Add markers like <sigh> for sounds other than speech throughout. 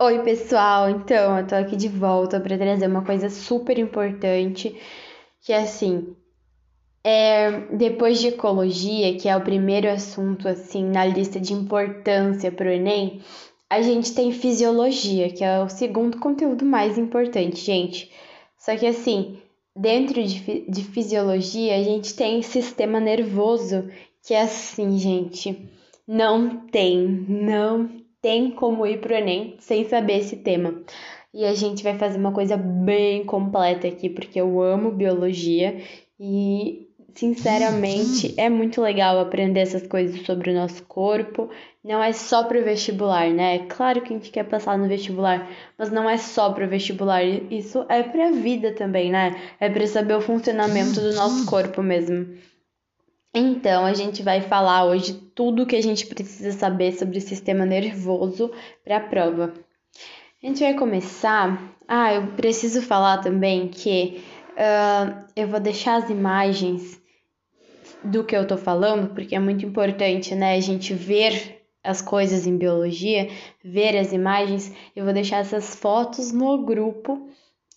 Oi, pessoal! Então, eu tô aqui de volta para trazer uma coisa super importante, que é assim, é, depois de ecologia, que é o primeiro assunto assim na lista de importância para o Enem, a gente tem fisiologia, que é o segundo conteúdo mais importante, gente. Só que assim, dentro de, de fisiologia, a gente tem sistema nervoso, que é assim, gente, não tem, não tem como ir pro Enem sem saber esse tema. E a gente vai fazer uma coisa bem completa aqui, porque eu amo biologia e, sinceramente, é muito legal aprender essas coisas sobre o nosso corpo. Não é só pro vestibular, né? É claro que a gente quer passar no vestibular, mas não é só pro vestibular. Isso é pra vida também, né? É pra saber o funcionamento do nosso corpo mesmo. Então, a gente vai falar hoje tudo o que a gente precisa saber sobre o sistema nervoso para a prova. A gente vai começar. Ah, eu preciso falar também que uh, eu vou deixar as imagens do que eu tô falando, porque é muito importante, né? A gente ver as coisas em biologia, ver as imagens. Eu vou deixar essas fotos no grupo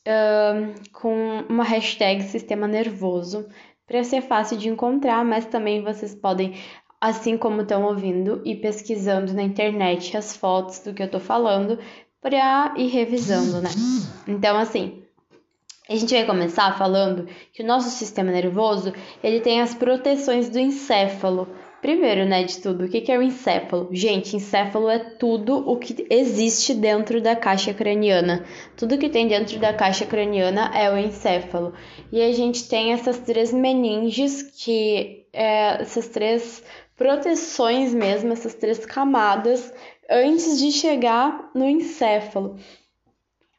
uh, com uma hashtag sistema nervoso para ser fácil de encontrar, mas também vocês podem, assim como estão ouvindo, ir pesquisando na internet as fotos do que eu tô falando para ir revisando, né? Então, assim, a gente vai começar falando que o nosso sistema nervoso, ele tem as proteções do encéfalo, Primeiro, né, de tudo, o que é o encéfalo? Gente, encéfalo é tudo o que existe dentro da caixa craniana. Tudo que tem dentro da caixa craniana é o encéfalo. E a gente tem essas três meninges, que é essas três proteções mesmo, essas três camadas, antes de chegar no encéfalo.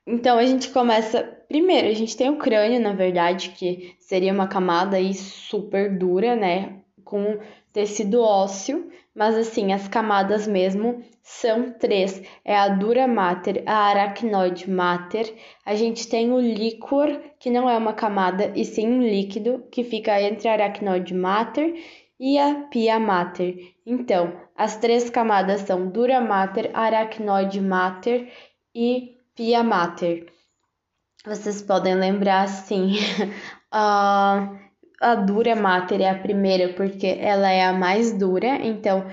Então a gente começa. Primeiro, a gente tem o crânio, na verdade, que seria uma camada aí super dura, né? Com tecido ósseo, mas assim, as camadas mesmo são três. É a dura mater, a aracnoide mater, a gente tem o líquor, que não é uma camada, e sim um líquido, que fica entre a aracnoide mater e a pia mater. Então, as três camadas são dura mater, aracnoide mater e pia mater. Vocês podem lembrar assim, uh, <laughs> a dura mater é a primeira porque ela é a mais dura, então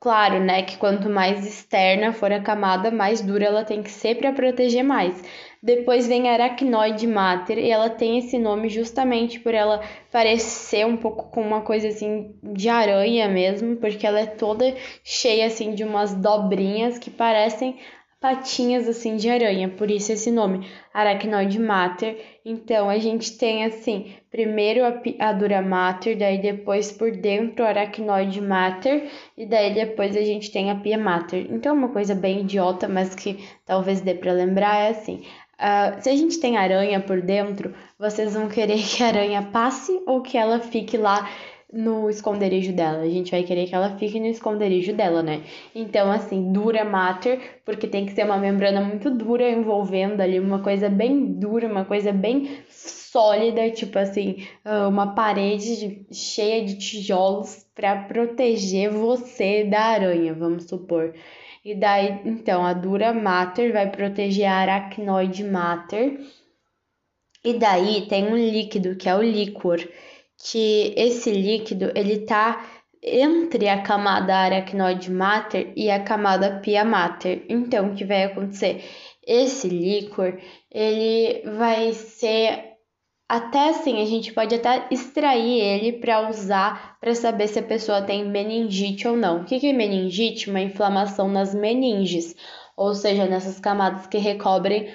claro, né, que quanto mais externa for a camada, mais dura ela tem que ser para proteger mais. Depois vem a aracnoide mater e ela tem esse nome justamente por ela parecer um pouco com uma coisa assim de aranha mesmo, porque ela é toda cheia assim de umas dobrinhas que parecem patinhas assim de aranha, por isso esse nome, Arachnoid mater. Então a gente tem assim, primeiro a, dura mater, daí depois por dentro o aracnoide mater e daí depois a gente tem a pia mater. Então uma coisa bem idiota, mas que talvez dê para lembrar é assim, Uh, se a gente tem aranha por dentro, vocês vão querer <laughs> que a aranha passe ou que ela fique lá no esconderijo dela. A gente vai querer que ela fique no esconderijo dela, né? Então, assim, dura mater, porque tem que ser uma membrana muito dura envolvendo ali uma coisa bem dura, uma coisa bem sólida, tipo assim, ah, uma parede cheia de tijolos para proteger você da aranha, vamos supor. E daí, então, a dura mater vai proteger a aracnoide mater. E daí tem um líquido, que é o líquor que esse líquido ele tá entre a camada aracnoide mater e a camada pia mater. Então, o que vai acontecer? Esse líquor, ele vai ser até assim, a gente pode até extrair ele para usar para saber se a pessoa tem meningite ou não. O que é meningite? Uma inflamação nas meninges, ou seja, nessas camadas que recobrem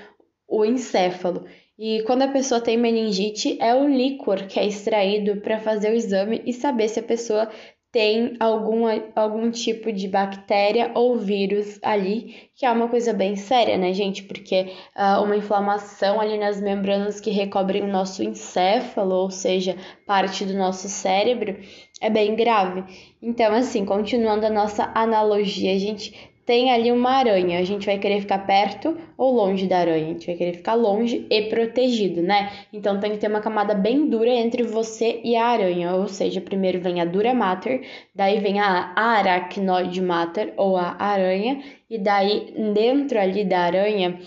o encéfalo. E quando a pessoa tem meningite, é o líquor que é extraído para fazer o exame e saber se a pessoa tem algum, algum tipo de bactéria ou vírus ali, que é uma coisa bem séria, né, gente? Porque uh, uma inflamação ali nas membranas que recobrem o nosso encéfalo, ou seja, parte do nosso cérebro, é bem grave. Então, assim, continuando a nossa analogia, a gente tem ali uma aranha, a gente vai querer ficar perto ou longe da aranha? A gente vai querer ficar longe e protegido, né? Então tem que ter uma camada bem dura entre você e a aranha, ou seja, primeiro vem a dura mater, daí vem a aracnoide mater ou a aranha, e daí dentro ali da aranha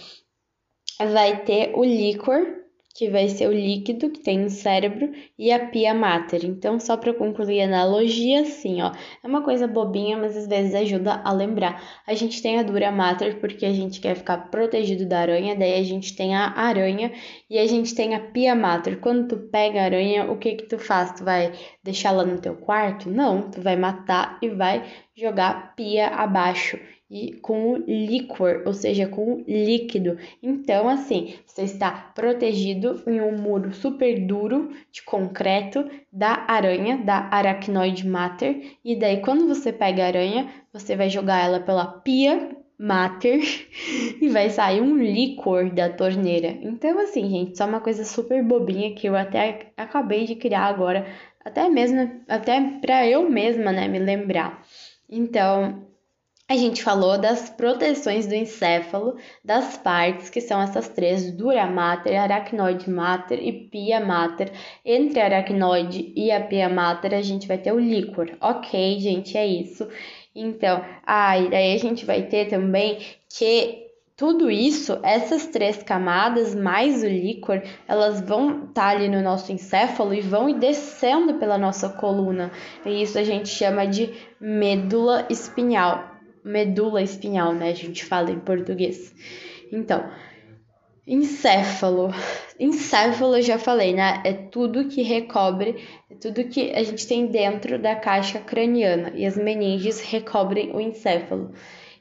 vai ter o líquor que vai ser o líquido que tem no cérebro, e a pia mater. Então, só para concluir a analogia, assim, ó, é uma coisa bobinha, mas às vezes ajuda a lembrar. A gente tem a dura mater porque a gente quer ficar protegido da aranha, daí a gente tem a aranha e a gente tem a pia mater. Quando tu pega a aranha, o que que tu faz? Tu vai deixar ela no teu quarto? Não, tu vai matar e vai jogar pia abaixo e com o líquor, ou seja, com o líquido. Então, assim, você está protegido em um muro super duro de concreto da aranha, da aracnoide mater, e daí quando você pega a aranha, você vai jogar ela pela pia mater <laughs> e vai sair um líquor da torneira. Então, assim, gente, só uma coisa super bobinha que eu até acabei de criar agora, até mesmo até para eu mesma, né, me lembrar. Então, a gente falou das proteções do encéfalo, das partes, que são essas três, dura mater, aracnoide mater e pia mater. Entre a aracnoide e a pia mater, a gente vai ter o líquor. Ok, gente, é isso. Então, aí a gente vai ter também que tudo isso, essas três camadas mais o líquor, elas vão estar tá ali no nosso encéfalo e vão descendo pela nossa coluna. E isso a gente chama de medula espinhal medula espinhal, né? A gente fala em português. Então, encéfalo. Encéfalo, eu já falei, né? É tudo que recobre, é tudo que a gente tem dentro da caixa craniana. E as meninges recobrem o encéfalo.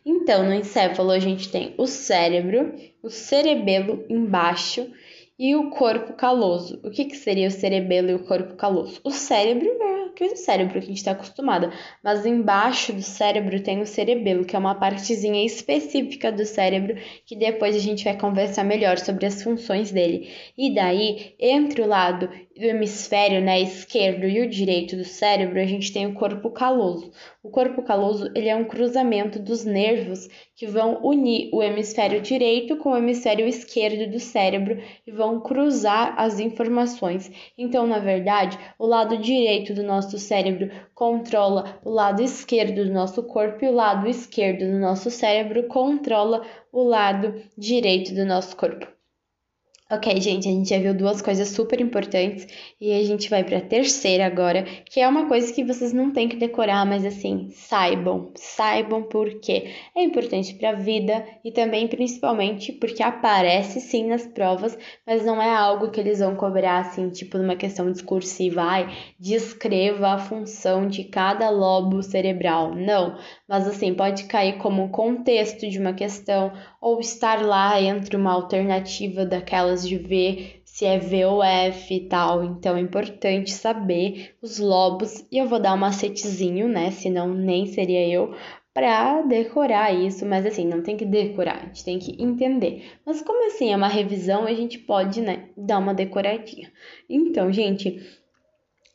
Então, no encéfalo, a gente tem o cérebro, o cerebelo embaixo e o corpo caloso. O que, que seria o cerebelo e o corpo caloso? O cérebro é aquele cérebro que a gente está acostumada, mas embaixo do cérebro tem o cerebelo, que é uma partezinha específica do cérebro que depois a gente vai conversar melhor sobre as funções dele. E daí, entre o lado do hemisfério né, esquerdo e o direito do cérebro, a gente tem o corpo caloso. O corpo caloso ele é um cruzamento dos nervos que vão unir o hemisfério direito com o hemisfério esquerdo do cérebro e vão cruzar as informações. Então, na verdade, o lado direito do nosso cérebro controla o lado esquerdo do nosso corpo e o lado esquerdo do nosso cérebro controla o lado direito do nosso corpo. Ok, gente, a gente já viu duas coisas super importantes e a gente vai para a terceira agora, que é uma coisa que vocês não têm que decorar, mas assim, saibam, saibam porque é importante para a vida e também principalmente porque aparece sim nas provas, mas não é algo que eles vão cobrar assim, tipo numa questão discursiva, ai, descreva a função de cada lobo cerebral. Não, mas assim, pode cair como contexto de uma questão ou estar lá entre uma alternativa daquelas de ver se é V ou F e tal. Então é importante saber os lobos e eu vou dar um macetezinho, né? Senão nem seria eu para decorar isso, mas assim, não tem que decorar, a gente tem que entender. Mas como assim é uma revisão, a gente pode, né, dar uma decoradinha. Então, gente,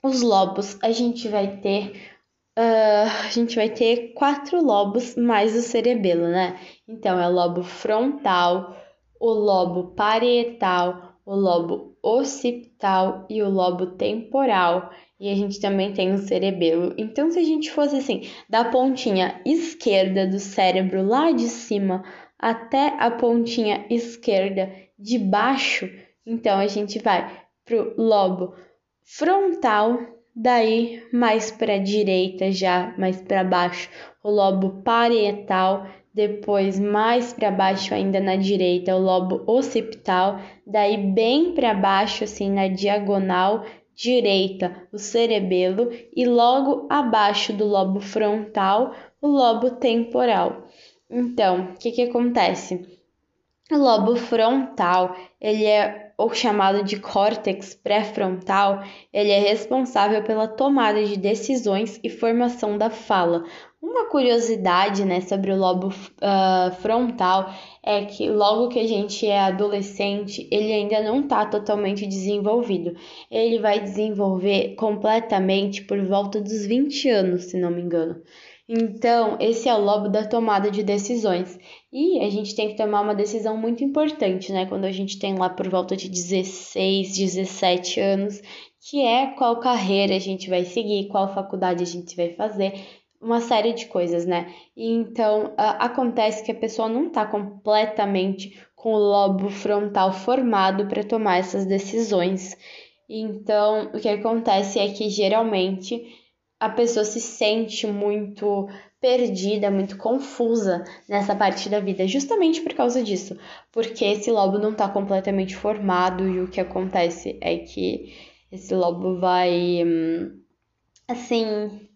os lobos a gente vai ter Uh, a gente vai ter quatro lobos mais o cerebelo, né? Então, é lobo frontal, o lobo parietal, o lobo occipital e o lobo temporal. E a gente também tem o cerebelo. Então, se a gente fosse assim, da pontinha esquerda do cérebro lá de cima até a pontinha esquerda de baixo, então a gente vai pro lobo frontal, Daí, mais para direita, já mais para baixo, o lobo parietal, depois mais para baixo ainda na direita, o lobo occipital, daí bem para baixo assim na diagonal direita, o cerebelo e logo abaixo do lobo frontal, o lobo temporal. Então, o que que acontece? O lobo frontal, ele é ou chamado de córtex pré-frontal, ele é responsável pela tomada de decisões e formação da fala. Uma curiosidade né, sobre o lobo uh, frontal é que logo que a gente é adolescente, ele ainda não está totalmente desenvolvido. Ele vai desenvolver completamente por volta dos 20 anos, se não me engano. Então, esse é o lobo da tomada de decisões. E a gente tem que tomar uma decisão muito importante, né? Quando a gente tem lá por volta de 16, 17 anos, que é qual carreira a gente vai seguir, qual faculdade a gente vai fazer, uma série de coisas, né? E então, acontece que a pessoa não está completamente com o lobo frontal formado para tomar essas decisões. Então, o que acontece é que geralmente a pessoa se sente muito perdida, muito confusa nessa parte da vida, justamente por causa disso, porque esse lobo não está completamente formado e o que acontece é que esse lobo vai, hum, assim,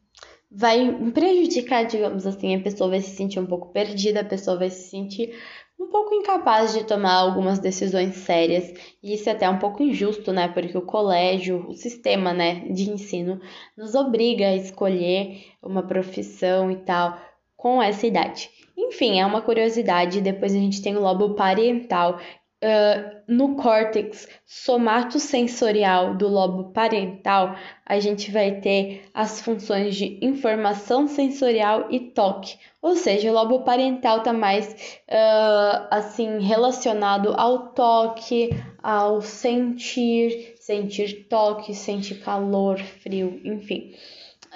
vai prejudicar, digamos assim, a pessoa vai se sentir um pouco perdida, a pessoa vai se sentir um pouco incapaz de tomar algumas decisões sérias. E isso é até um pouco injusto, né? Porque o colégio, o sistema, né, de ensino nos obriga a escolher uma profissão e tal com essa idade. Enfim, é uma curiosidade. Depois a gente tem o lobo parental, Uh, no córtex somatosensorial do lobo parental, a gente vai ter as funções de informação sensorial e toque. Ou seja, o lobo parental está mais uh, assim relacionado ao toque, ao sentir, sentir toque, sentir calor, frio, enfim.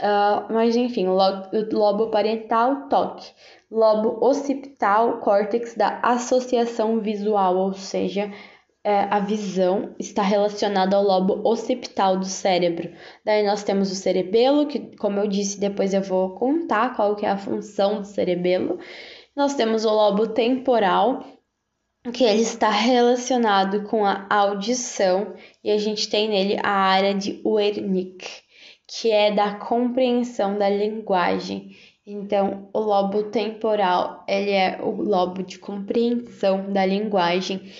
Uh, mas enfim, o lobo parental, toque lobo occipital, córtex da associação visual, ou seja, é, a visão está relacionada ao lobo occipital do cérebro. Daí nós temos o cerebelo, que, como eu disse, depois eu vou contar qual que é a função do cerebelo. Nós temos o lobo temporal, que ele está relacionado com a audição, e a gente tem nele a área de Wernicke, que é da compreensão da linguagem. Então, o lobo temporal, ele é o lobo de compreensão da linguagem.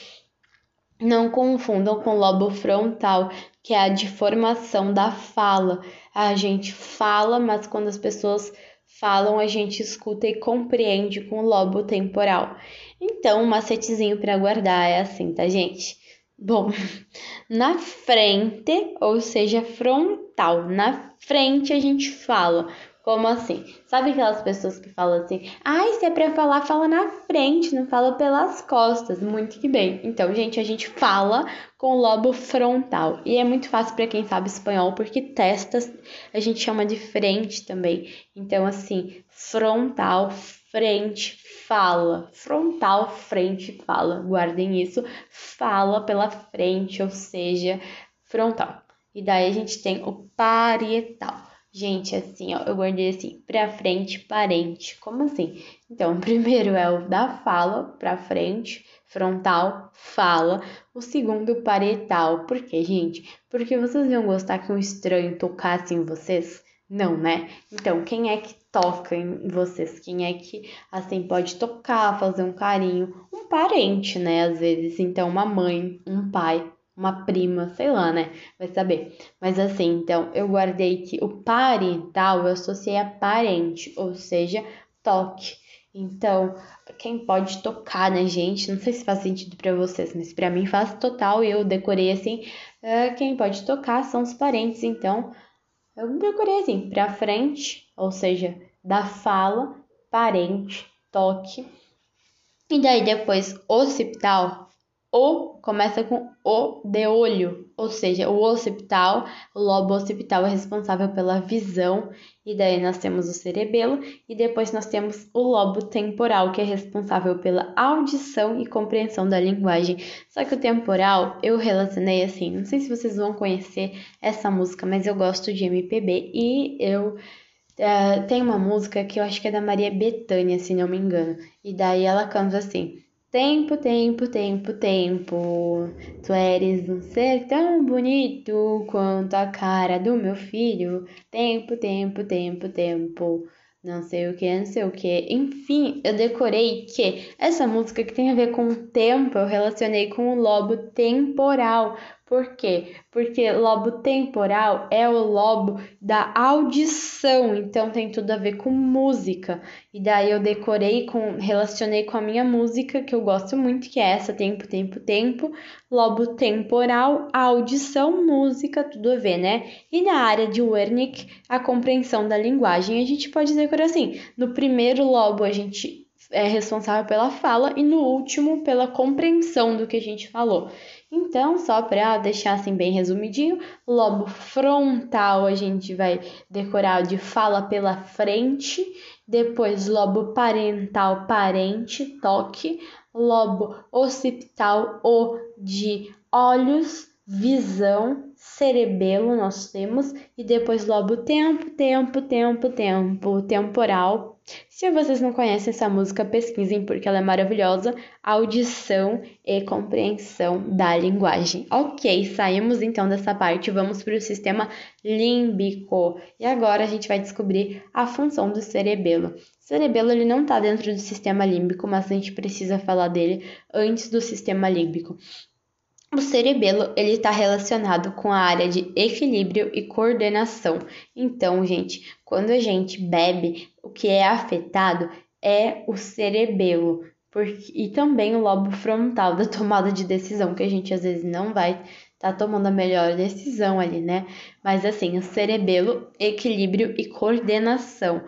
Não confundam com o lobo frontal, que é a de formação da fala. A gente fala, mas quando as pessoas falam, a gente escuta e compreende com o lobo temporal. Então, um macetezinho para guardar é assim, tá, gente? Bom, <laughs> na frente, ou seja, frontal, na frente a gente fala como assim? Sabe aquelas pessoas que falam assim: ai, se é pra falar, fala na frente, não fala pelas costas. Muito que bem. Então, gente, a gente fala com o lobo frontal. E é muito fácil para quem sabe espanhol, porque testas a gente chama de frente também. Então, assim, frontal, frente, fala. Frontal, frente, fala. Guardem isso. Fala pela frente, ou seja, frontal. E daí a gente tem o parietal. Gente, assim, ó, eu guardei assim, pra frente, parente. Como assim? Então, o <laughs> primeiro é o da fala, pra frente, frontal, fala. O segundo, paretal. Por quê, gente? Porque vocês iam gostar que um estranho tocasse em vocês? Não, né? Então, quem é que toca em vocês? Quem é que, assim, pode tocar, fazer um carinho? Um parente, né? Às vezes. Então, uma mãe, um pai, uma prima, sei lá, né? Vai saber. Mas assim, então eu guardei que o parental eu associei a parente, ou seja, toque. Então, quem pode tocar né, gente, não sei se faz sentido para vocês, mas para mim faz total. Eu decorei assim, uh, quem pode tocar são os parentes. Então, eu decorei assim, para frente, ou seja, da fala, parente, toque. E daí depois occipital, o começa com o de olho, ou seja, o occipital, o lobo occipital é responsável pela visão, e daí nós temos o cerebelo, e depois nós temos o lobo temporal, que é responsável pela audição e compreensão da linguagem. Só que o temporal eu relacionei assim, não sei se vocês vão conhecer essa música, mas eu gosto de MPB e eu uh, tem uma música que eu acho que é da Maria Bethânia, se não me engano, e daí ela canta assim. Tempo, tempo, tempo, tempo. Tu eres um ser tão bonito quanto a cara do meu filho. Tempo, tempo, tempo, tempo. Não sei o que, não sei o que. Enfim, eu decorei que essa música que tem a ver com o tempo, eu relacionei com o lobo temporal. Por quê? Porque lobo temporal é o lobo da audição, então tem tudo a ver com música. E daí eu decorei com, relacionei com a minha música que eu gosto muito, que é essa tempo, tempo, tempo. Lobo temporal, audição, música, tudo a ver, né? E na área de Wernicke, a compreensão da linguagem, a gente pode decorar assim: no primeiro lobo a gente é responsável pela fala e no último pela compreensão do que a gente falou. Então, só para deixar assim bem resumidinho, lobo frontal a gente vai decorar de fala pela frente, depois lobo parental, parente, toque, lobo occipital, o de olhos, visão, cerebelo nós temos e depois lobo tempo, tempo, tempo, tempo, temporal, se vocês não conhecem essa música, pesquisem porque ela é maravilhosa. Audição e compreensão da linguagem. Ok, saímos então dessa parte, vamos para o sistema límbico. E agora a gente vai descobrir a função do cerebelo. O cerebelo ele não está dentro do sistema límbico, mas a gente precisa falar dele antes do sistema límbico. O cerebelo ele está relacionado com a área de equilíbrio e coordenação. Então, gente, quando a gente bebe, o que é afetado é o cerebelo porque, e também o lobo frontal da <laughs> tomada de decisão, que a gente às vezes não vai estar tá tomando a melhor decisão ali, né? Mas assim, o cerebelo, equilíbrio e coordenação.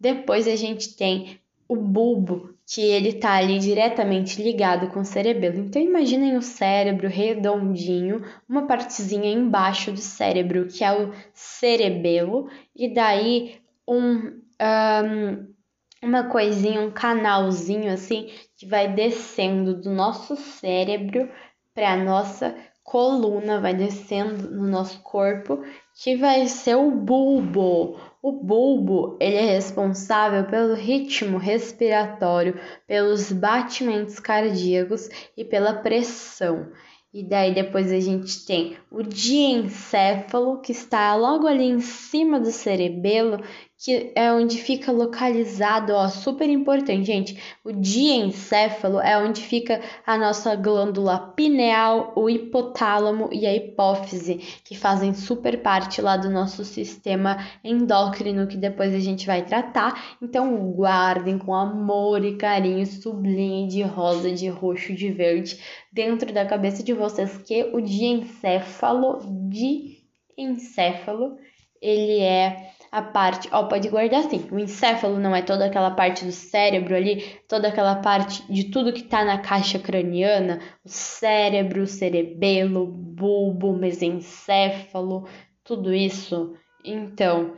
Depois a gente tem o bulbo, que ele tá ali diretamente ligado com o cerebelo. Então imaginem o cérebro redondinho, uma partezinha embaixo do cérebro, que é o cerebelo, e daí um, um uma coisinha, um canalzinho assim, que vai descendo do nosso cérebro para nossa coluna, vai descendo no nosso corpo, que vai ser o bulbo. O bulbo, ele é responsável pelo ritmo respiratório, pelos batimentos cardíacos e pela pressão. E daí depois a gente tem o diencéfalo, que está logo ali em cima do cerebelo, que é onde fica localizado, ó, super importante, gente. O diencéfalo é onde fica a nossa glândula pineal, o hipotálamo e a hipófise, que fazem super parte lá do nosso sistema endócrino, que depois a gente vai tratar. Então, guardem com amor e carinho, sublime de rosa, de roxo, de verde, dentro da cabeça de vocês que o diencéfalo, de encéfalo, ele é a parte, ó, pode guardar assim. O encéfalo não é toda aquela parte do cérebro ali, toda aquela parte de tudo que tá na caixa craniana, o cérebro, o cerebelo, bulbo, mesencéfalo, tudo isso. Então,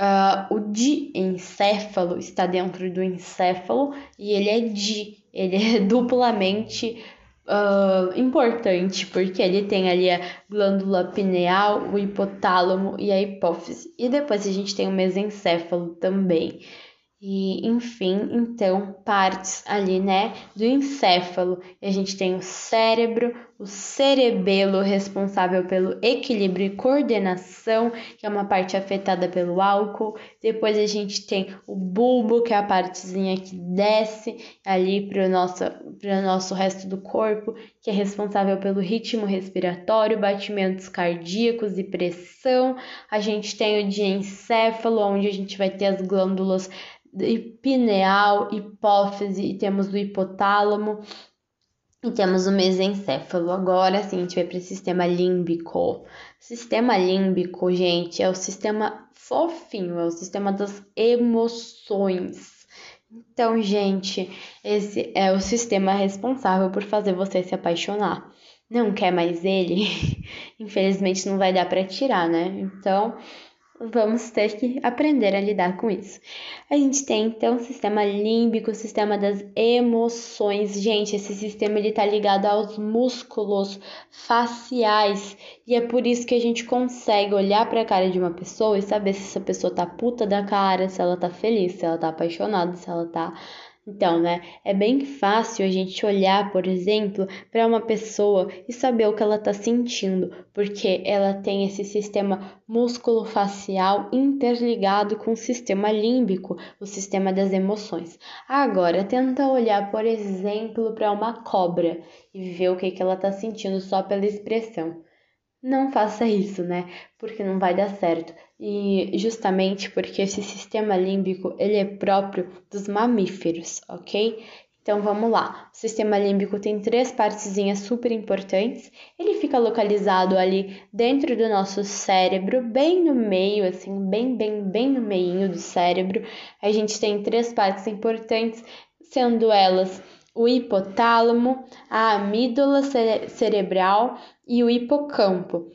uh, o diencéfalo está dentro do encéfalo e ele é di, ele é <laughs> duplamente uh, importante, porque ele tem ali a glândula pineal, o hipotálamo e a hipófise. E depois a gente tem o mesencéfalo também. E, enfim, então, partes ali, né, do encéfalo. A gente tem o cérebro, o cerebelo, responsável pelo equilíbrio e coordenação, que é uma parte afetada pelo álcool. Depois a gente tem o bulbo, que é a partezinha que desce ali para o nosso, nosso resto do corpo, que é responsável pelo ritmo respiratório, batimentos cardíacos e pressão. A gente tem o diencéfalo, onde a gente vai ter as glândulas pineal, hipófise e temos o hipotálamo e temos o mesencéfalo. Agora sim, a gente vai para o sistema límbico. Sistema límbico, gente, é o sistema fofinho, é o sistema das emoções. Então, gente, esse é o sistema responsável por fazer você se apaixonar. Não quer mais ele? <laughs> Infelizmente não vai dar para tirar, né? Então, vamos ter que aprender a lidar com isso. A gente tem então o sistema límbico, o sistema das emoções. Gente, esse sistema ele tá ligado aos músculos faciais e é por isso que a gente consegue olhar para a cara de uma pessoa e saber se essa pessoa tá puta da cara, se ela tá feliz, se ela tá apaixonada, se ela tá então, né, é bem fácil a gente olhar, por exemplo, para uma pessoa e saber o que ela está sentindo, porque ela tem esse sistema músculo-facial interligado com o sistema límbico, o sistema das emoções. Agora, tenta olhar, por exemplo, para uma cobra e ver o que, que ela está sentindo só pela expressão. Não faça isso, né? Porque não vai dar certo. E justamente porque esse sistema límbico, ele é próprio dos mamíferos, ok? Então vamos lá. O sistema límbico tem três partezinhas super importantes. Ele fica localizado ali dentro do nosso cérebro, bem no meio, assim, bem, bem, bem no meio do cérebro. A gente tem três partes importantes, sendo elas o hipotálamo, a amígdala cere cerebral e o hipocampo.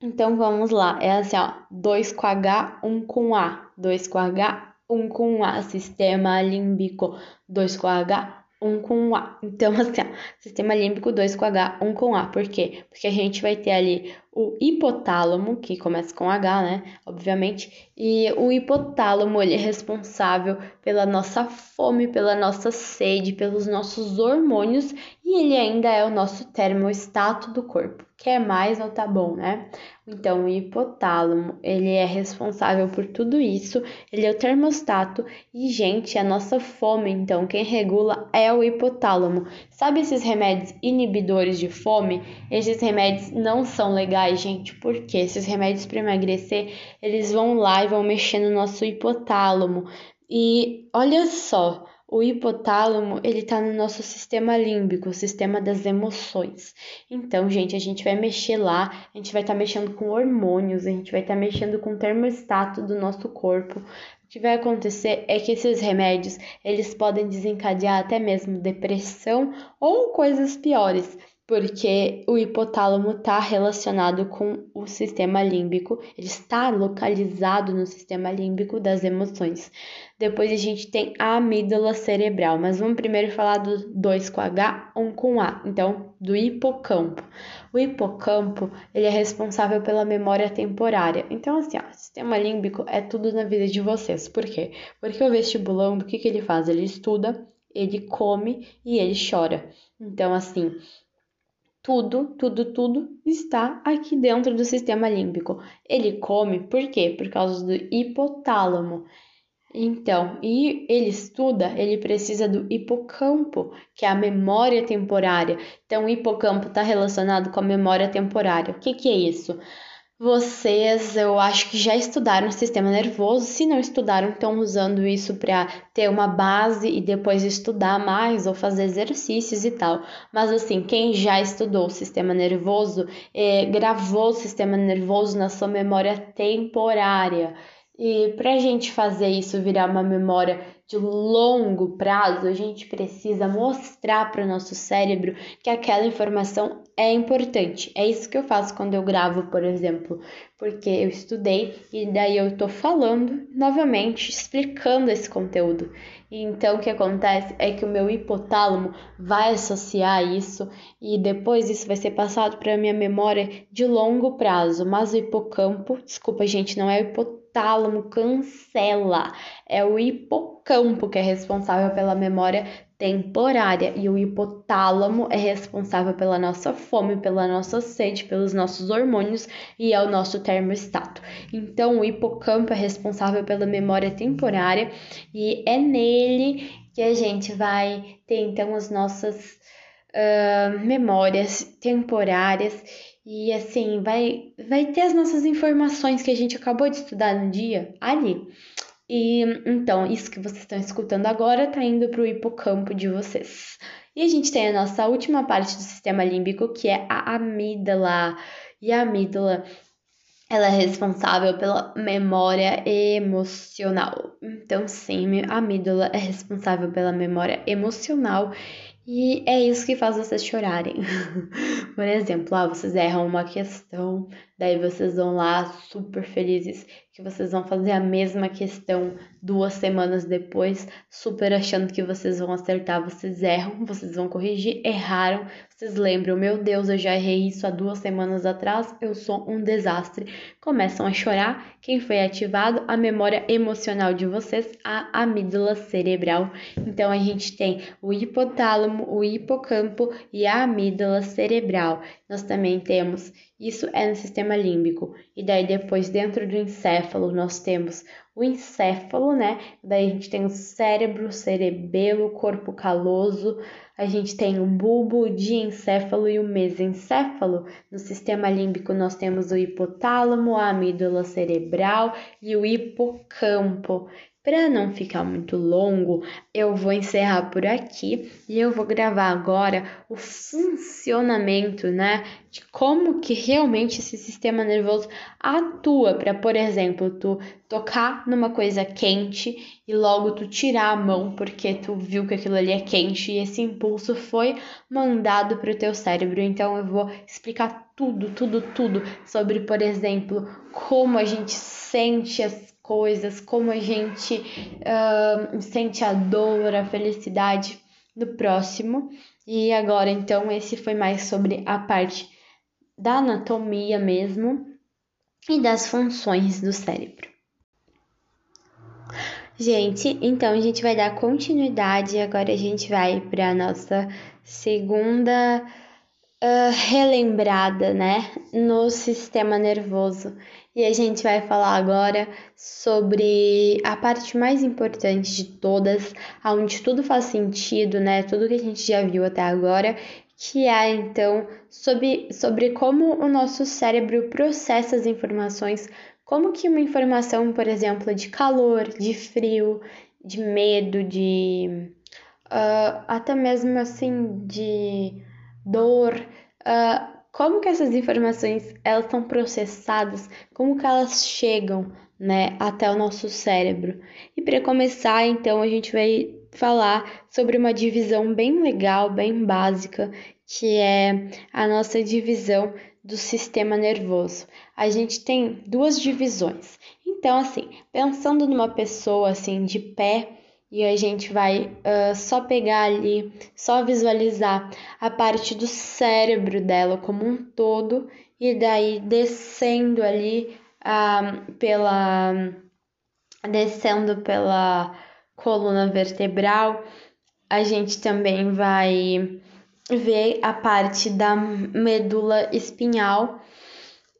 Então vamos lá, é assim, ó, 2 com H, 1 um com A, 2 com H, 1 um com A, sistema límbico, 2 com H, 1 um com A. Então, <laughs> assim, ó, sistema límbico 2 com H, 1 um com A. Por quê? Porque a gente vai ter ali o hipotálamo, que começa com H, né? Obviamente. E o hipotálamo, ele é responsável pela nossa fome, pela nossa sede, pelos nossos hormônios e ele ainda é o nosso termostato do corpo. Quer mais não tá bom, né? Então, o hipotálamo, ele é responsável por tudo isso, ele é o termostato e, gente, a nossa fome, então, quem regula é o hipotálamo. Sabe esses remédios inibidores de fome? Esses remédios não são legais, gente, porque esses remédios para emagrecer, eles vão lá e vão mexer no nosso hipotálamo. E olha só, o hipotálamo, ele tá no nosso sistema límbico, o sistema das emoções. Então, gente, a gente vai mexer lá, a gente vai estar tá mexendo com hormônios, a gente vai estar tá mexendo com o termostato do nosso corpo. O que vai acontecer é que esses remédios, eles podem desencadear até mesmo depressão ou coisas piores porque o hipotálamo está relacionado com o sistema límbico, ele está localizado no sistema límbico das emoções. Depois a gente tem a amígdala cerebral, mas vamos primeiro falar do 2 com H, 1 um com A, então do hipocampo. O hipocampo, ele é responsável pela memória temporária. Então assim, ó, sistema límbico é tudo na vida de vocês. Por quê? Porque o vestibulando, o que, que ele faz? Ele estuda, ele come e ele chora. Então assim, tudo, tudo, tudo está aqui dentro do sistema límbico. Ele come por quê? Por causa do hipotálamo. Então, e ele estuda, ele precisa do hipocampo, que é a memória temporária. Então, o hipocampo está relacionado com a memória temporária. O que, que é isso? Vocês, eu acho que já estudaram o sistema nervoso. Se não estudaram, estão usando isso para ter uma base e depois estudar mais ou fazer exercícios e tal. Mas assim, quem já estudou o sistema nervoso, eh, gravou o sistema nervoso na sua memória temporária. E para a gente fazer isso virar uma memória de longo prazo, a gente precisa mostrar para o nosso cérebro que aquela informação é importante. É isso que eu faço quando eu gravo, por exemplo, porque eu estudei e daí eu estou falando novamente, explicando esse conteúdo. Então o que acontece é que o meu hipotálamo vai associar isso e depois isso vai ser passado para a minha memória de longo prazo. Mas o hipocampo, desculpa, gente, não é o hipotálamo, cancela. É o hipocampo que é responsável pela memória temporária e o hipotálamo é responsável pela nossa fome, pela nossa sede, pelos nossos hormônios e é o nosso termostato. Então, o hipocampo é responsável pela memória temporária e é nele que a gente vai ter então as nossas uh, memórias temporárias e assim vai vai ter as nossas informações que a gente acabou de estudar no dia ali. E então, isso que vocês estão escutando agora está indo para o hipocampo de vocês. E a gente tem a nossa última parte do sistema límbico, que é a amígdala. E a amígdala, ela é responsável pela memória emocional. Então, sim, a amígdala é responsável pela memória emocional e é isso que faz vocês chorarem. <laughs> Por exemplo, ah, vocês erram uma questão, daí vocês vão lá super felizes que vocês vão fazer a mesma questão duas semanas depois, super achando que vocês vão acertar, vocês erram, vocês vão corrigir, erraram, vocês lembram, meu Deus, eu já errei isso há duas semanas atrás, eu sou um desastre. Começam a chorar, quem foi ativado? A memória emocional de vocês, a amígdala cerebral. Então a gente tem o hipotálamo, o hipocampo e a amígdala cerebral. Nós também temos, isso é no sistema límbico. E daí depois dentro do encéfalo nós temos o encéfalo, né? Daí a gente tem o cérebro, cerebelo, corpo caloso, a gente tem o bulbo, o diencéfalo e o mesencéfalo. No sistema límbico nós temos o hipotálamo, a amígdala cerebral e o hipocampo. Para não ficar muito longo, eu vou encerrar por aqui e eu vou gravar agora o funcionamento, né, de como que realmente esse sistema nervoso atua para, por exemplo, tu tocar numa coisa quente e logo tu tirar a mão porque tu viu que aquilo ali é quente e esse impulso foi mandado para o teu cérebro. Então eu vou explicar tudo, tudo, tudo sobre, por exemplo, como a gente sente as coisas, como a gente uh, sente a dor, a felicidade no próximo. E agora, então, esse foi mais sobre a parte da anatomia mesmo e das funções do cérebro. Gente, então a gente vai dar continuidade. Agora a gente vai para a nossa segunda uh, relembrada, né, no sistema nervoso. E a gente vai falar agora sobre a parte mais importante de todas, onde tudo faz sentido, né? Tudo que a gente já viu até agora, que é então sobre, sobre como o nosso cérebro processa as informações, como que uma informação, por exemplo, de calor, de frio, de medo, de uh, até mesmo assim de dor, uh, como que essas informações elas são processadas, como que elas chegam, né, até o nosso cérebro. E para começar, então, a gente vai falar sobre uma divisão bem legal, bem básica, que é a nossa divisão do sistema nervoso. A gente tem duas divisões. Então, assim, pensando numa pessoa assim de pé, e a gente vai uh, só pegar ali, só visualizar a parte do cérebro dela como um todo e daí descendo ali uh, pela descendo pela coluna vertebral, a gente também vai ver a parte da medula espinhal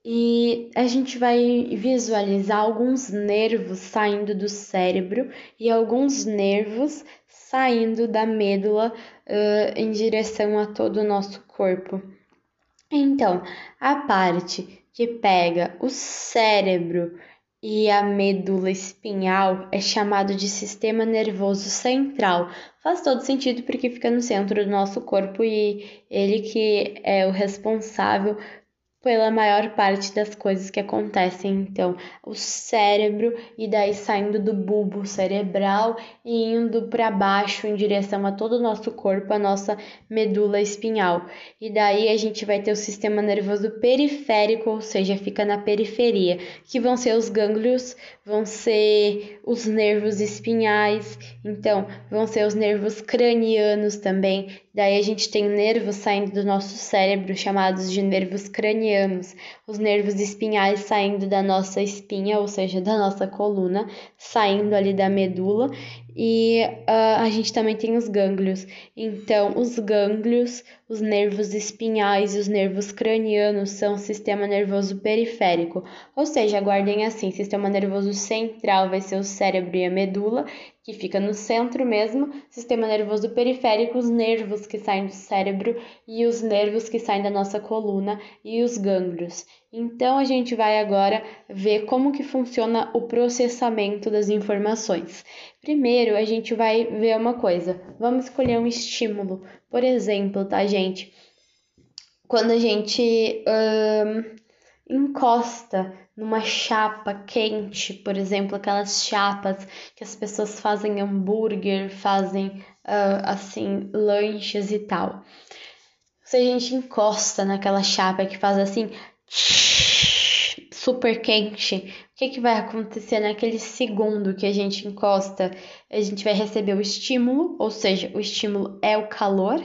e a gente vai visualizar alguns nervos saindo do cérebro e alguns nervos saindo da medula uh, em direção a todo o nosso corpo. Então, a parte que pega o cérebro e a medula espinhal é chamado de sistema nervoso central. Faz todo sentido porque fica no centro do nosso corpo e ele que é o responsável pela maior parte das coisas que acontecem. Então, o cérebro e daí saindo do bulbo cerebral e indo para baixo em direção a todo o nosso corpo, a nossa medula espinhal. E daí a gente vai ter o sistema nervoso periférico, ou seja, fica na periferia, que vão ser os gânglios, vão ser os nervos espinhais, então vão ser os nervos cranianos também. Daí a gente tem nervos saindo do nosso cérebro chamados de nervos cranianos os nervos espinhais saindo da nossa espinha, ou seja, da nossa coluna, saindo ali da medula, e uh, a gente também tem os gânglios. Então, os gânglios, os nervos espinhais e os nervos cranianos são o sistema nervoso periférico, ou seja, guardem assim: sistema nervoso central vai ser o cérebro e a medula, que fica no centro mesmo, sistema nervoso periférico, os nervos que saem do cérebro e os nervos que saem da nossa coluna e os gânglios. Então a gente vai agora ver como que funciona o processamento das informações. Primeiro, a gente vai ver uma coisa. Vamos escolher um estímulo. Por exemplo, tá, gente? Quando a gente encosta numa chapa quente, por exemplo, aquelas chapas que as pessoas fazem hambúrguer, fazem uh, assim lanches e tal. Se a gente encosta naquela chapa que faz assim super quente, que, que vai acontecer naquele segundo que a gente encosta? A gente vai receber o estímulo, ou seja, o estímulo é o calor,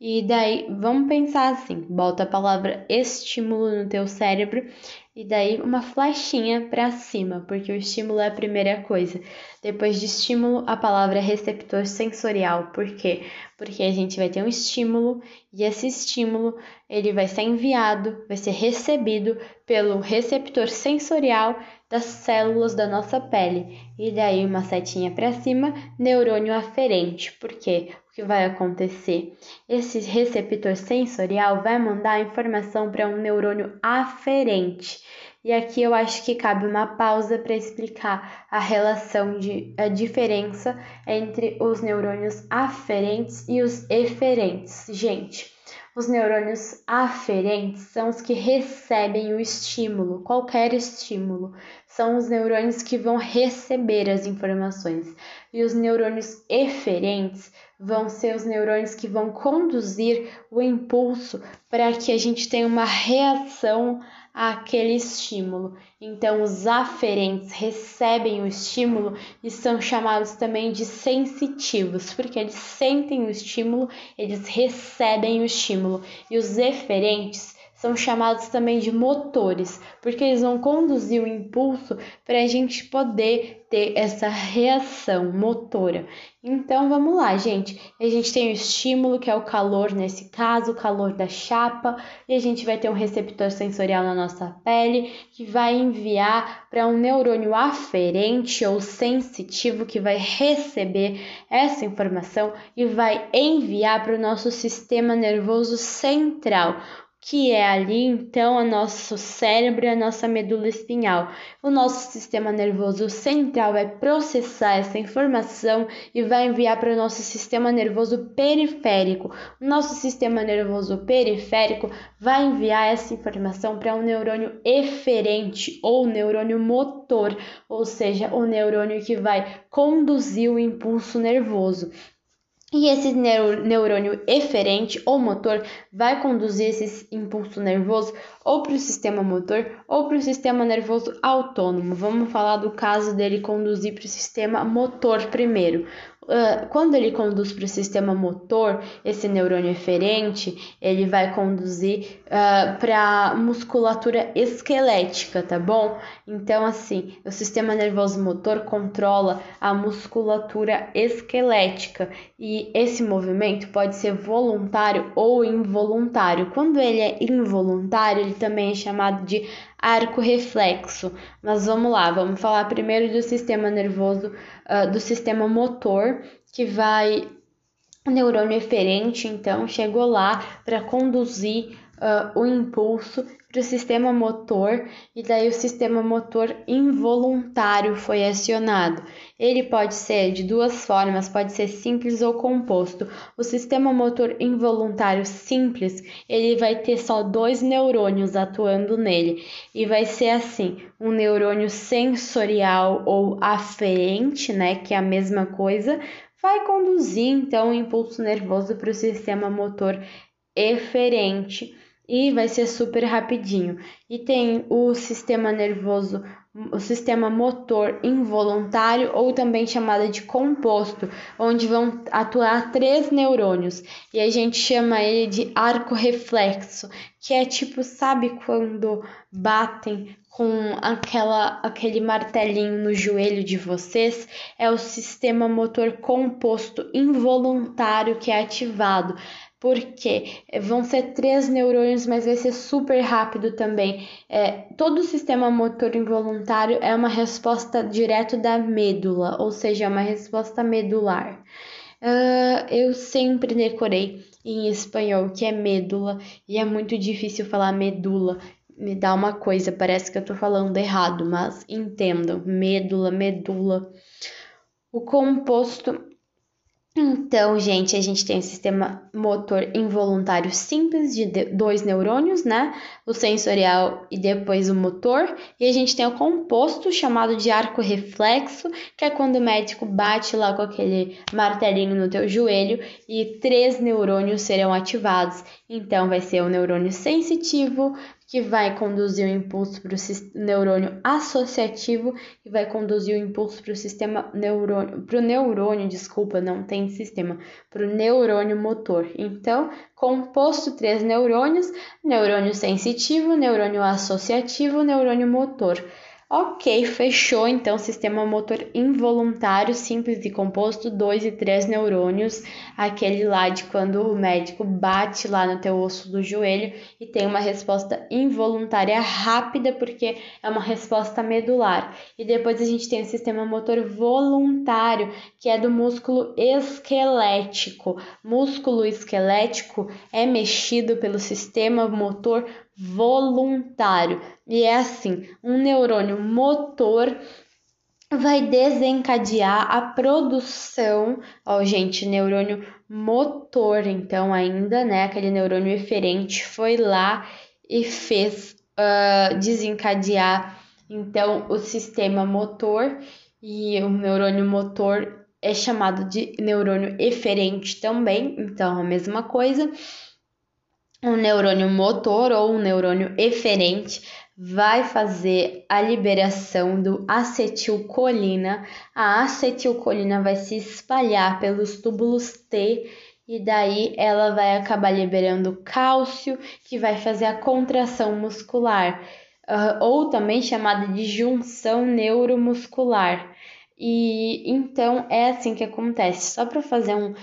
E daí, vamos pensar assim: bota a palavra estímulo no teu cérebro e daí uma flechinha para cima, porque o estímulo é a primeira coisa. Depois de estímulo, a palavra é receptor sensorial. Por quê? Porque a gente vai ter um estímulo e esse estímulo ele vai ser enviado, vai ser recebido pelo receptor sensorial das células da nossa pele. E daí uma setinha para cima, neurônio aferente. Por quê? O que vai acontecer? Esse receptor sensorial vai mandar a informação para um neurônio aferente. E aqui eu acho que cabe uma pausa para explicar a relação de a diferença entre os neurônios aferentes e os eferentes. Gente, os neurônios aferentes são os que recebem o estímulo, qualquer estímulo. São os neurônios que vão receber as informações. E os neurônios eferentes vão ser os neurônios que vão conduzir o impulso para que a gente tenha uma reação àquele estímulo. Então, os aferentes recebem o estímulo e são chamados também de sensitivos, porque eles sentem o estímulo, eles recebem o estímulo. E os eferentes são chamados também de motores, porque eles vão conduzir o impulso para a gente poder ter essa reação motora. Então vamos lá, gente. A gente tem o estímulo, que é o calor, nesse caso, o calor da chapa, e a gente vai ter um receptor sensorial na nossa pele que vai enviar para um neurônio aferente ou sensitivo que vai receber essa informação e vai enviar para o nosso sistema nervoso central que é ali então o nosso cérebro e a nossa medula espinhal. O nosso sistema nervoso central vai processar essa informação e vai enviar para o nosso sistema nervoso periférico. O nosso sistema nervoso periférico vai enviar essa informação para um neurônio eferente ou neurônio motor, ou seja, o neurônio que vai conduzir o impulso nervoso. E esse neurônio eferente ou motor vai conduzir esse impulso nervoso ou para o sistema motor ou para o sistema nervoso autônomo. Vamos falar do caso dele conduzir para o sistema motor primeiro. Uh, quando ele conduz para o sistema motor, esse neurônio eferente, ele vai conduzir uh, para a musculatura esquelética, tá bom? Então, assim, o sistema nervoso motor controla a musculatura esquelética e esse movimento pode ser voluntário ou involuntário. Quando ele é involuntário, ele também é chamado de arco reflexo. Mas vamos lá, vamos falar primeiro do sistema nervoso, uh, do sistema motor, que vai. O neurônio eferente, então, chegou lá para conduzir uh, o impulso para o sistema motor e daí o sistema motor involuntário foi acionado. Ele pode ser de duas formas, pode ser simples ou composto. O sistema motor involuntário simples, ele vai ter só dois neurônios atuando nele e vai ser assim, um neurônio sensorial ou aferente, né, que é a mesma coisa, vai conduzir então o impulso nervoso para o sistema motor eferente e vai ser super rapidinho. E tem o sistema nervoso, o sistema motor involuntário, ou também chamado de composto, onde vão atuar três neurônios, e a gente chama ele de arco reflexo, que é tipo, sabe quando batem com aquela aquele martelinho no joelho de vocês, é o sistema motor composto involuntário que é ativado porque vão ser três neurônios, mas vai ser super rápido também. É, todo o sistema motor involuntário é uma resposta direto da medula, ou seja, é uma resposta medular. Uh, eu sempre decorei em espanhol que é medula e é muito difícil falar medula. Me dá uma coisa, parece que eu tô falando errado, mas entendam: medula, medula. O composto então, gente, a gente tem um sistema motor involuntário simples de dois neurônios, né? O sensorial e depois o motor. E a gente tem o composto chamado de arco reflexo, que é quando o médico bate lá com aquele martelinho no teu joelho e três neurônios serão ativados. Então, vai ser o neurônio sensitivo, que vai conduzir o impulso para o neurônio associativo e vai conduzir o impulso para o sistema neurônio, para o neurônio, desculpa, não tem sistema, para o neurônio motor. Então, composto três neurônios: neurônio sensitivo, neurônio associativo, neurônio motor. Ok, fechou então sistema motor involuntário simples e composto, 2 e 3 neurônios, aquele lá de quando o médico bate lá no teu osso do joelho e tem uma resposta involuntária rápida porque é uma resposta medular. E depois a gente tem o sistema motor voluntário, que é do músculo esquelético. Músculo esquelético é mexido pelo sistema motor voluntário. E é assim: um neurônio motor vai desencadear a produção, ó, gente, neurônio motor, então ainda, né, aquele neurônio eferente foi lá e fez uh, desencadear, então, o sistema motor e o neurônio motor é chamado de neurônio eferente também, então a mesma coisa um neurônio motor ou um neurônio eferente vai fazer a liberação do acetilcolina. A acetilcolina vai se espalhar pelos túbulos T e daí ela vai acabar liberando cálcio, que vai fazer a contração muscular, uh, ou também chamada de junção neuromuscular. E então é assim que acontece. Só para fazer um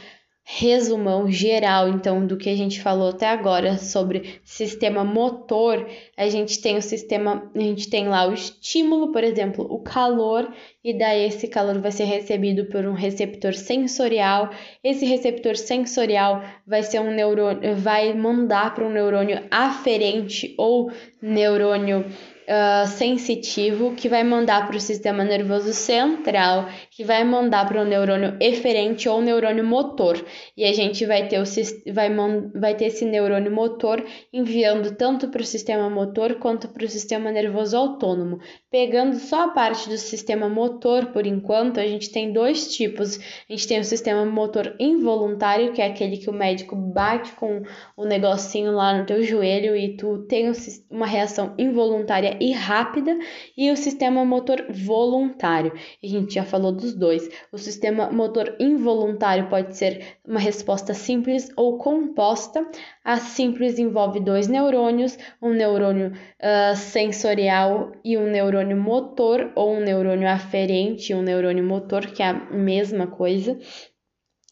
resumão geral, então, do que a gente falou até agora sobre sistema motor, a gente tem o sistema, a gente tem lá o estímulo, por exemplo, o calor, e daí esse calor vai ser recebido por um receptor sensorial. Esse receptor sensorial vai ser um neurônio, vai mandar para um neurônio aferente ou neurônio uh, sensitivo que vai mandar para o sistema nervoso central, que vai mandar para o neurônio eferente ou neurônio motor. E a gente vai ter, o, vai, vai ter esse neurônio motor enviando tanto para o sistema motor quanto para o sistema nervoso autônomo. Pegando só a parte do sistema motor por enquanto, a gente tem dois tipos. A gente tem o sistema motor involuntário, que é aquele que o médico bate com o negocinho lá no teu joelho e tu tem uma reação involuntária e rápida, e o sistema motor voluntário. A gente já falou dos dois. O sistema motor involuntário pode ser uma resposta simples ou composta. A simples envolve dois neurônios, um neurônio uh, sensorial e um neurônio motor, ou um neurônio aferente e um neurônio motor, que é a mesma coisa.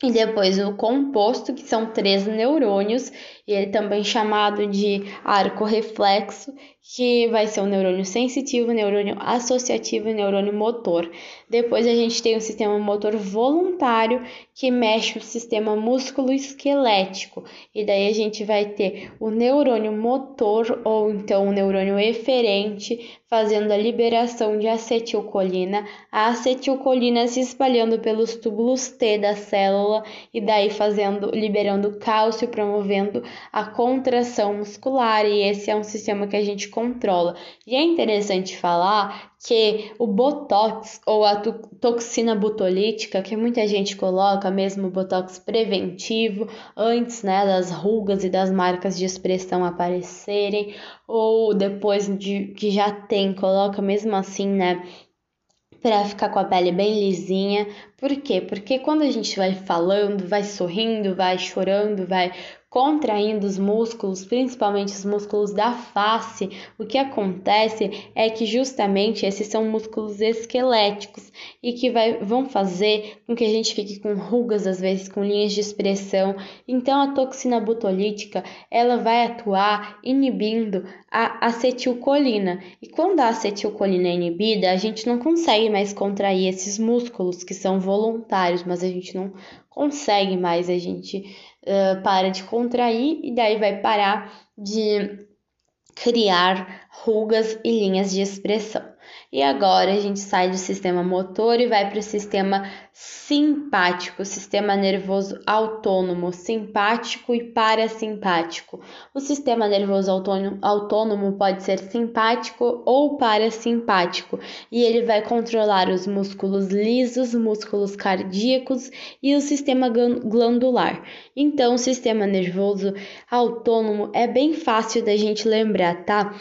E depois o composto, que são três neurônios, e ele também chamado de arco reflexo, que vai ser o neurônio sensitivo, neurônio associativo e neurônio motor. Depois a gente tem o sistema motor voluntário, que mexe o sistema músculo-esquelético. E daí a gente vai ter o neurônio motor, ou então o neurônio eferente, fazendo a liberação de acetilcolina, a acetilcolina se espalhando pelos túbulos T da célula e daí fazendo, liberando cálcio, promovendo a contração muscular, e esse é um sistema que a gente controla. E é interessante falar que o botox ou a toxina botulítica, que muita gente coloca, mesmo botox preventivo, antes né, das rugas e das marcas de expressão aparecerem, ou depois de que já tem, coloca mesmo assim, né? para ficar com a pele bem lisinha. Por quê? Porque quando a gente vai falando, vai sorrindo, vai chorando, vai contraindo os músculos, principalmente os músculos da face, o que acontece é que justamente esses são músculos esqueléticos e que vai, vão fazer com que a gente fique com rugas, às vezes com linhas de expressão. Então a toxina botulítica ela vai atuar inibindo a acetilcolina. E quando a acetilcolina é inibida, a gente não consegue mais contrair esses músculos que são voluntários, mas a gente não consegue mais, a gente para de contrair e daí vai parar de criar rugas e linhas de expressão. E agora a gente sai do sistema motor e vai para o sistema simpático, sistema nervoso autônomo, simpático e parasimpático. O sistema nervoso autônomo, autônomo pode ser simpático ou parasimpático, e ele vai controlar os músculos lisos, músculos cardíacos e o sistema glandular. Então, o sistema nervoso autônomo é bem fácil da gente lembrar, tá?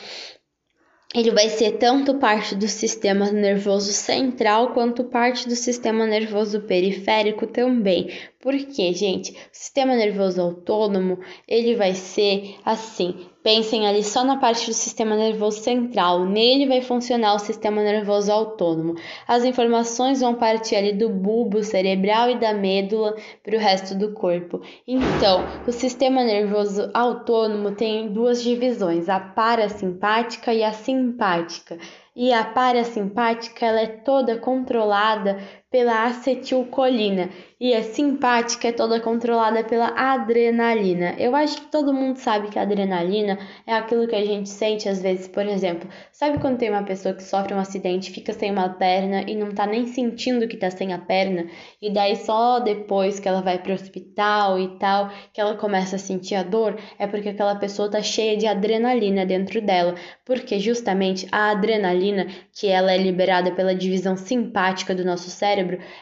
Ele vai ser tanto parte do sistema nervoso central quanto parte do sistema nervoso periférico também. Porque, gente, o sistema nervoso autônomo, ele vai ser assim, pensem ali só na parte do sistema nervoso central, nele vai funcionar o sistema nervoso autônomo. As informações vão partir ali do bulbo cerebral e da medula para o resto do corpo. Então, o sistema nervoso autônomo tem duas divisões, a parasimpática e a simpática. E a parasimpática ela é toda controlada pela acetilcolina. E a simpática é toda controlada pela adrenalina. Eu acho que todo mundo sabe que a adrenalina é aquilo que a gente sente às vezes, por exemplo, sabe quando tem uma pessoa que sofre um acidente, fica sem uma perna e não tá nem sentindo que tá sem a perna, e daí só depois que ela vai pro hospital e tal, que ela começa a sentir a dor, é porque aquela pessoa tá cheia de adrenalina dentro dela, porque justamente a adrenalina, que ela é liberada pela divisão simpática do nosso cérebro,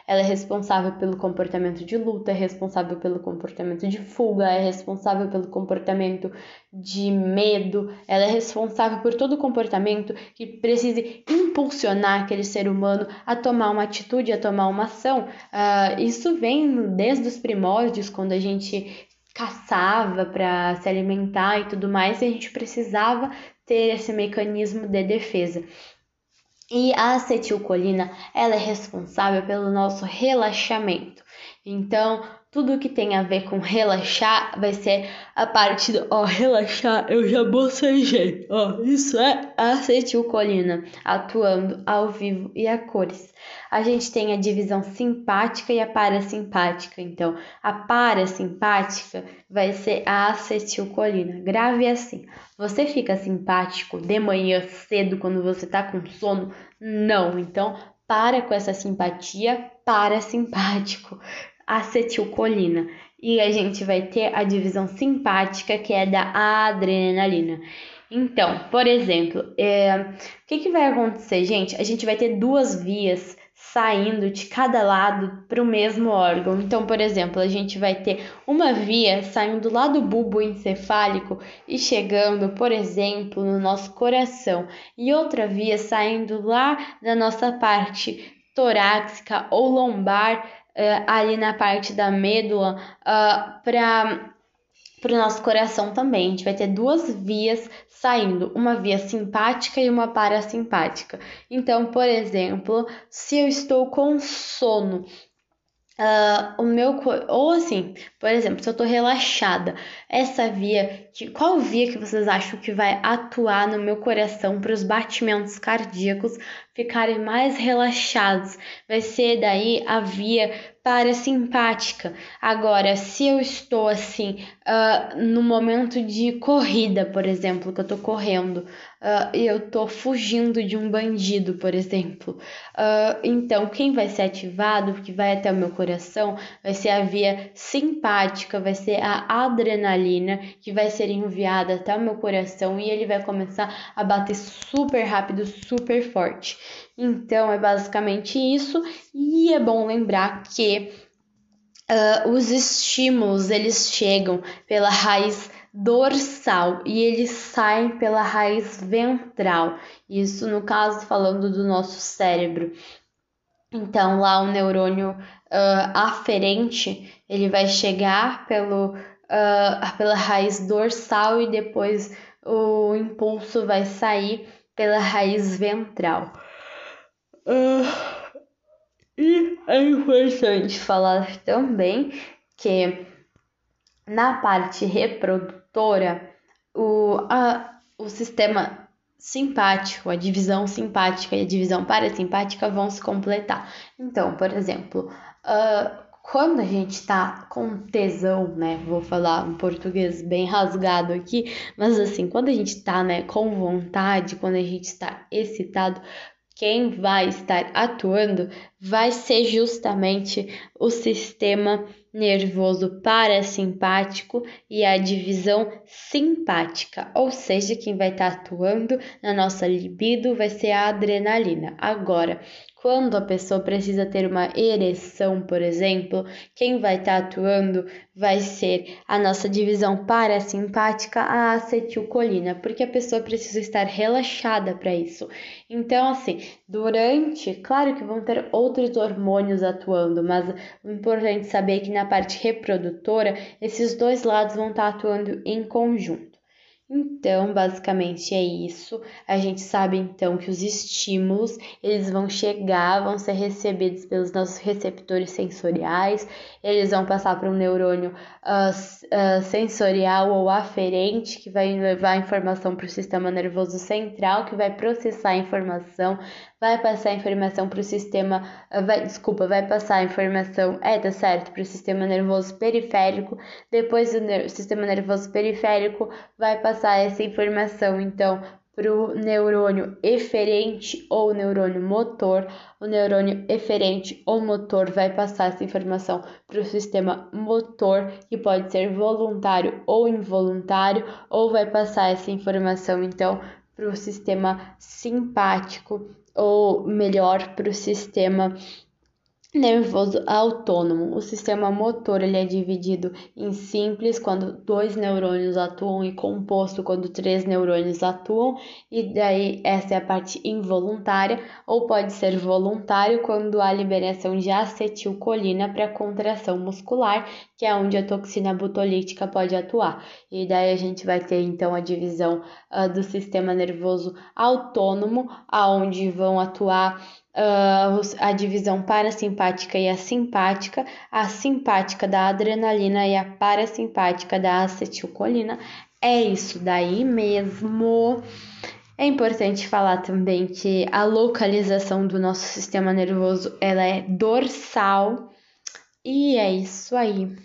ela é responsável pelo comportamento de luta, é responsável pelo comportamento de fuga, é responsável pelo comportamento de medo, ela é responsável por todo comportamento que precise impulsionar aquele ser humano a tomar uma atitude, a tomar uma ação. Uh, isso vem desde os primórdios, quando a gente caçava para se alimentar e tudo mais, e a gente precisava ter esse mecanismo de defesa. E a acetilcolina, ela é responsável pelo nosso relaxamento. Então, tudo que tem a ver com relaxar vai ser a parte do, ó, relaxar, eu já bocejei. Ó, isso é acetilcolina atuando ao vivo e a cores. A gente tem a divisão simpática e a parasimpática. Então, a parasimpática vai ser a acetilcolina. Grave assim. Você fica simpático de manhã cedo quando você tá com sono? Não. Então, para com essa simpatia parasimpático acetilcolina. E a gente vai ter a divisão simpática, que é da adrenalina. Então, por exemplo, é, o que, que vai acontecer, gente? A gente vai ter duas vias saindo de cada lado para o mesmo órgão. Então, por exemplo, a gente vai ter uma via saindo lá do bulbo encefálico e chegando, por exemplo, no nosso coração, e outra via saindo lá da nossa parte torácica ou lombar uh, ali na parte da medula uh, para para o nosso coração também. A gente vai ter duas vias saindo, uma via simpática e uma parasimpática. Então, por exemplo, se eu estou com sono Uh, o meu ou assim, por exemplo, se eu tô relaxada, essa via, que, qual via que vocês acham que vai atuar no meu coração para os batimentos cardíacos ficarem mais relaxados? Vai ser daí a via parasimpática. Agora, se eu estou assim, uh, no momento de corrida, por exemplo, que eu tô correndo, uh, eu tô fugindo de um bandido, por exemplo. Uh, então, quem vai ser ativado, que vai até o meu coração, vai ser a via simpática, vai ser a adrenalina, que vai ser enviada até o meu coração e ele vai começar a bater super rápido, super forte. Então, é basicamente isso, e é bom lembrar que Uh, os estímulos eles chegam pela raiz dorsal e eles saem pela raiz ventral. Isso no caso falando do nosso cérebro. Então lá o neurônio uh, aferente ele vai chegar pelo, uh, pela raiz dorsal e depois o impulso vai sair pela raiz ventral. Uh, e é importante falar também que na parte reprodutora, o, a, o sistema simpático, a divisão simpática e a divisão parasimpática vão se completar. Então, por exemplo, uh, quando a gente tá com tesão, né? Vou falar um português bem rasgado aqui, mas assim, quando a gente tá, né, com vontade, quando a gente está excitado, quem vai estar atuando vai ser justamente o sistema nervoso parasimpático e a divisão simpática, ou seja, quem vai estar atuando na nossa libido vai ser a adrenalina. Agora, quando a pessoa precisa ter uma ereção, por exemplo, quem vai estar tá atuando vai ser a nossa divisão parasimpática, a acetilcolina, porque a pessoa precisa estar relaxada para isso. Então, assim, durante, claro que vão ter outros hormônios atuando, mas o importante é saber que na parte reprodutora, esses dois lados vão estar tá atuando em conjunto. Então, basicamente é isso. A gente sabe então que os estímulos, eles vão chegar, vão ser recebidos pelos nossos receptores sensoriais, eles vão passar para um neurônio uh, uh, sensorial ou aferente, que vai levar a informação para o sistema nervoso central, que vai processar a informação, vai passar a informação para o sistema, ah, vai, desculpa, vai passar a informação, é, tá certo, para o sistema nervoso periférico, depois o sistema nervoso periférico vai passar essa informação, então, para o neurônio eferente ou neurônio motor. O neurônio eferente ou motor vai passar essa informação para o sistema motor, que pode ser voluntário ou involuntário, ou vai passar essa informação então para o sistema simpático, ou melhor, para o sistema nervoso autônomo. O sistema motor ele é dividido em simples quando dois neurônios atuam e composto quando três neurônios atuam, e daí essa é a parte involuntária, ou pode ser voluntário quando há liberação de acetilcolina para contração muscular, que é onde a toxina butolítica pode atuar. E daí a gente vai ter então a divisão uh, do sistema nervoso autônomo, aonde vão atuar uh, a divisão parasimpática e a simpática, a simpática da adrenalina e a parasimpática da acetilcolina. É isso daí mesmo. É importante falar também que a localização do nosso sistema nervoso ela é dorsal e é isso aí.